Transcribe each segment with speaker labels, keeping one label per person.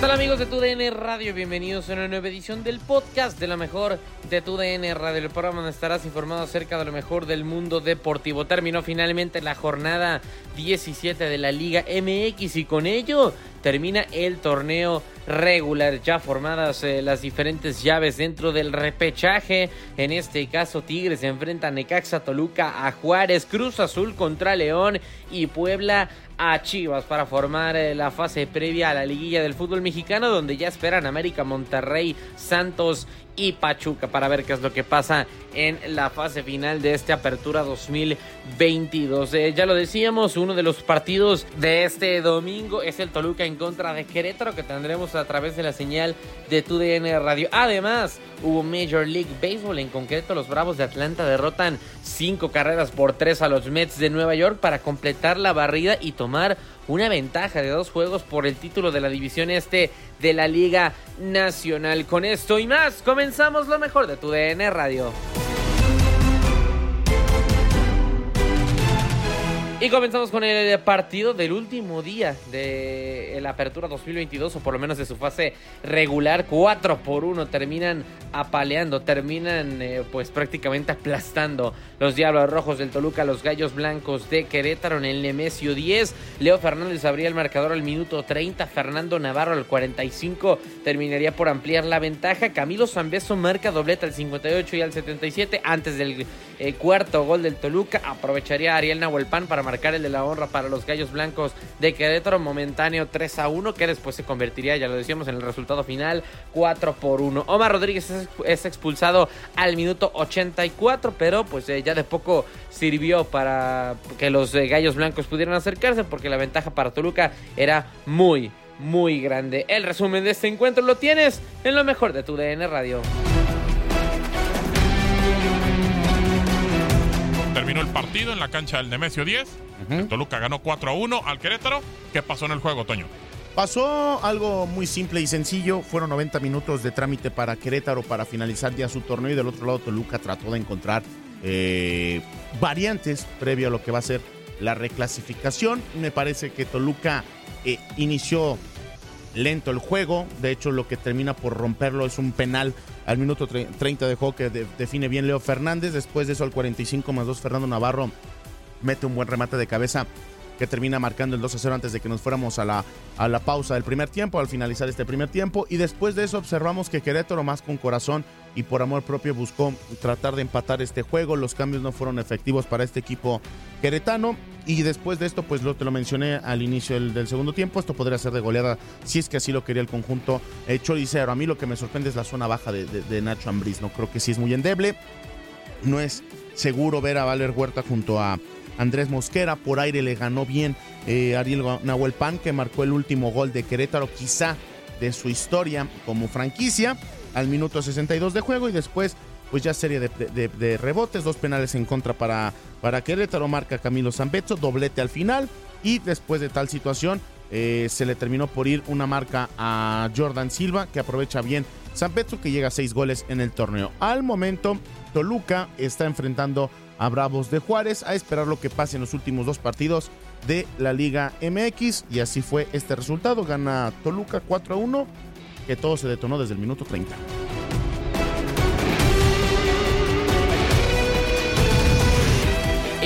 Speaker 1: Tal amigos de TUDN Radio? Bienvenidos a una nueva edición del podcast de la mejor de TUDN Radio. El programa donde estarás informado acerca de lo mejor del mundo deportivo. Terminó finalmente la jornada 17 de la Liga MX y con ello termina el torneo regular. Ya formadas eh, las diferentes llaves dentro del repechaje. En este caso, Tigres enfrenta a Necaxa, Toluca, a Juárez, Cruz Azul contra León y Puebla a Chivas para formar eh, la fase previa a la liguilla del fútbol mexicano donde ya esperan América, Monterrey, Santos y Pachuca para ver qué es lo que pasa en la fase final de esta apertura 2022. Eh, ya lo decíamos, uno de los partidos de este domingo es el Toluca en contra de Querétaro que tendremos a través de la señal de TUDN Radio. Además, hubo Major League Baseball, en concreto los Bravos de Atlanta derrotan cinco carreras por tres a los Mets de Nueva York para completar la barrida y tomar una ventaja de dos juegos por el título de la división este de la Liga Nacional. Con esto y más, comenzamos lo mejor de tu DN Radio. Y comenzamos con el partido del último día de la apertura 2022, o por lo menos de su fase regular. 4 por 1 terminan apaleando, terminan eh, pues prácticamente aplastando los Diablos Rojos del Toluca, los Gallos Blancos de Querétaro en el Nemesio 10. Leo Fernández abría el marcador al minuto 30, Fernando Navarro al 45 terminaría por ampliar la ventaja. Camilo Zambeso marca dobleta al 58 y al 77 antes del eh, cuarto gol del Toluca. Aprovecharía Ariel Nahuelpan para marcar el de la honra para los Gallos Blancos de Querétaro, momentáneo 3 a 1, que después se convertiría, ya lo decíamos, en el resultado final 4 por 1. Omar Rodríguez es, expulsado al minuto 84, pero pues eh, ya de poco sirvió para que los eh, Gallos Blancos pudieran acercarse, porque la ventaja para Toluca era muy, muy grande. El resumen de este encuentro lo tienes en lo mejor de tu DN Radio.
Speaker 2: Terminó el partido en la cancha del Nemesio 10. El Toluca ganó 4 a 1 al Querétaro. ¿Qué pasó en el juego, Toño?
Speaker 3: Pasó algo muy simple y sencillo. Fueron 90 minutos de trámite para Querétaro para finalizar ya su torneo. Y del otro lado, Toluca trató de encontrar eh, variantes previo a lo que va a ser la reclasificación. Me parece que Toluca eh, inició lento el juego. De hecho, lo que termina por romperlo es un penal al minuto 30 de juego que define bien Leo Fernández. Después de eso, al 45 más 2, Fernando Navarro mete un buen remate de cabeza que termina marcando el 2 a 0 antes de que nos fuéramos a la, a la pausa del primer tiempo, al finalizar este primer tiempo. Y después de eso observamos que Querétaro, más con corazón y por amor propio, buscó tratar de empatar este juego. Los cambios no fueron efectivos para este equipo queretano. Y después de esto, pues lo, te lo mencioné al inicio del, segundo tiempo, esto podría ser de goleada si es que así lo quería el conjunto eh, choricero. A mí lo que me sorprende es la zona baja de, Nacho Ambriz, no creo que sí es muy endeble. No es seguro ver a Valer Huerta junto a Andrés Mosquera. Por aire le ganó bien eh, Ariel Nahuel Pan, que marcó el último gol de Querétaro, quizá de su historia como franquicia, al minuto 62 de juego y después pues ya serie de, rebotes, dos penales en contra para, para Querétaro, marca Camilo Zambetso, doblete al final y después de tal situación eh, se le terminó por ir una marca a Jordan Silva que aprovecha bien Zambetso que llega a seis goles en el torneo. Al momento Toluca está enfrentando a Bravos de Juárez a esperar lo que pase en los últimos dos partidos de la Liga MX y así fue este resultado. Gana Toluca 4 a 1, que todo se detonó desde el minuto 30.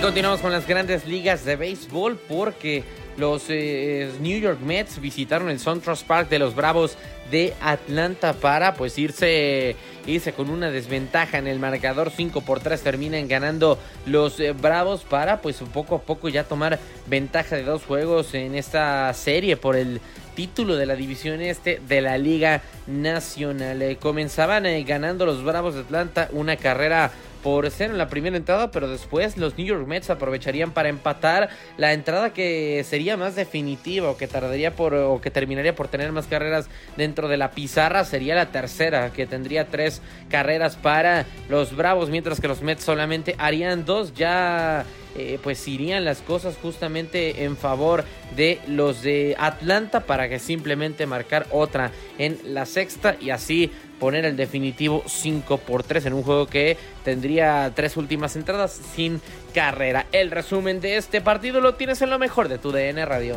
Speaker 1: Continuamos con las grandes ligas de béisbol porque los eh, New York Mets visitaron el SunTrust Park de los Bravos de Atlanta para pues irse irse con una desventaja en el marcador 5 por 3 terminan ganando los eh, Bravos para pues poco a poco ya tomar ventaja de dos juegos en esta serie por el título de la división este de la Liga Nacional. Eh, comenzaban eh, ganando los Bravos de Atlanta una carrera por ser en la primera entrada, pero después los New York Mets aprovecharían para empatar la entrada que sería más definitiva o que tardaría por o que terminaría por tener más carreras dentro de la pizarra sería la tercera que tendría tres carreras para los Bravos, mientras que los Mets solamente harían dos. Ya eh, pues irían las cosas justamente en favor de los de Atlanta para que simplemente marcar otra en la sexta y así poner el definitivo 5 por 3 en un juego que tendría tres últimas entradas sin carrera. El resumen de este partido lo tienes en lo mejor de tu DN Radio.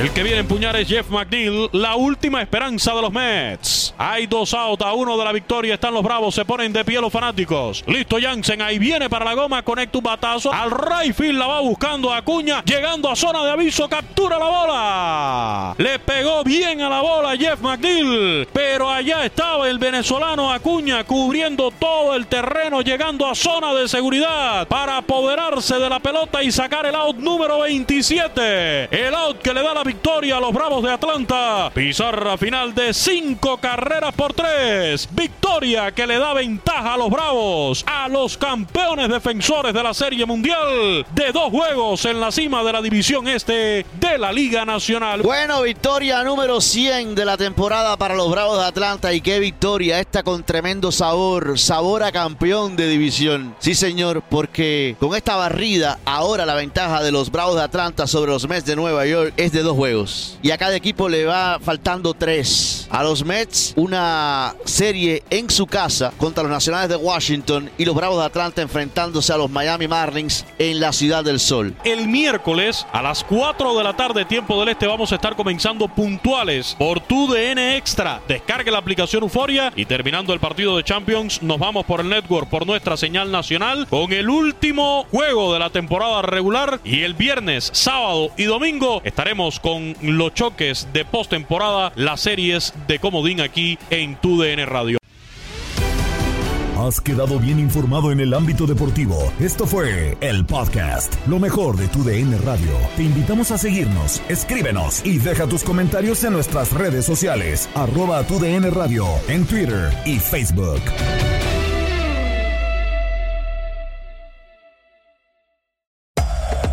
Speaker 4: El que viene a empuñar es Jeff McNeil, la última esperanza de los Mets. Hay dos out a uno de la victoria. Están los bravos, se ponen de pie los fanáticos. Listo Jansen, ahí viene para la goma, conecta un batazo. Al right field la va buscando Acuña, llegando a zona de aviso, captura la bola. Le pegó bien a la bola Jeff McNeil, pero allá estaba el venezolano Acuña cubriendo todo el terreno, llegando a zona de seguridad para apoderarse de la pelota y sacar el out número 27. El out que le da la victoria a los Bravos de Atlanta. Pizarra final de cinco carreras por tres. Victoria que le da ventaja a los Bravos, a los campeones defensores de la Serie Mundial, de dos juegos en la cima de la División Este de la Liga Nacional.
Speaker 5: Bueno, victoria número 100 de la temporada para los Bravos de Atlanta. Y qué victoria esta con tremendo sabor, sabor a campeón de división. Sí, señor, porque con esta barrida, ahora la ventaja de los Bravos de Atlanta sobre los Mets de Nueva York es de dos juegos. Y a cada equipo le va faltando tres. A los Mets, una serie en su casa contra los Nacionales de Washington y los Bravos de Atlanta enfrentándose a los Miami Marlins en la Ciudad del Sol.
Speaker 4: El miércoles a las 4 de la tarde, tiempo del este, vamos a estar comenzando puntuales por tu DN Extra. Descargue la aplicación Euforia y terminando el partido de Champions, nos vamos por el network, por nuestra señal nacional, con el último juego de la temporada regular. Y el viernes, sábado y domingo estaremos con los choques de postemporada, las series de Comodín aquí en tu DN Radio.
Speaker 6: Has quedado bien informado en el ámbito deportivo. Esto fue el podcast, lo mejor de tu DN Radio. Te invitamos a seguirnos, escríbenos y deja tus comentarios en nuestras redes sociales, arroba tu DN Radio, en Twitter y Facebook.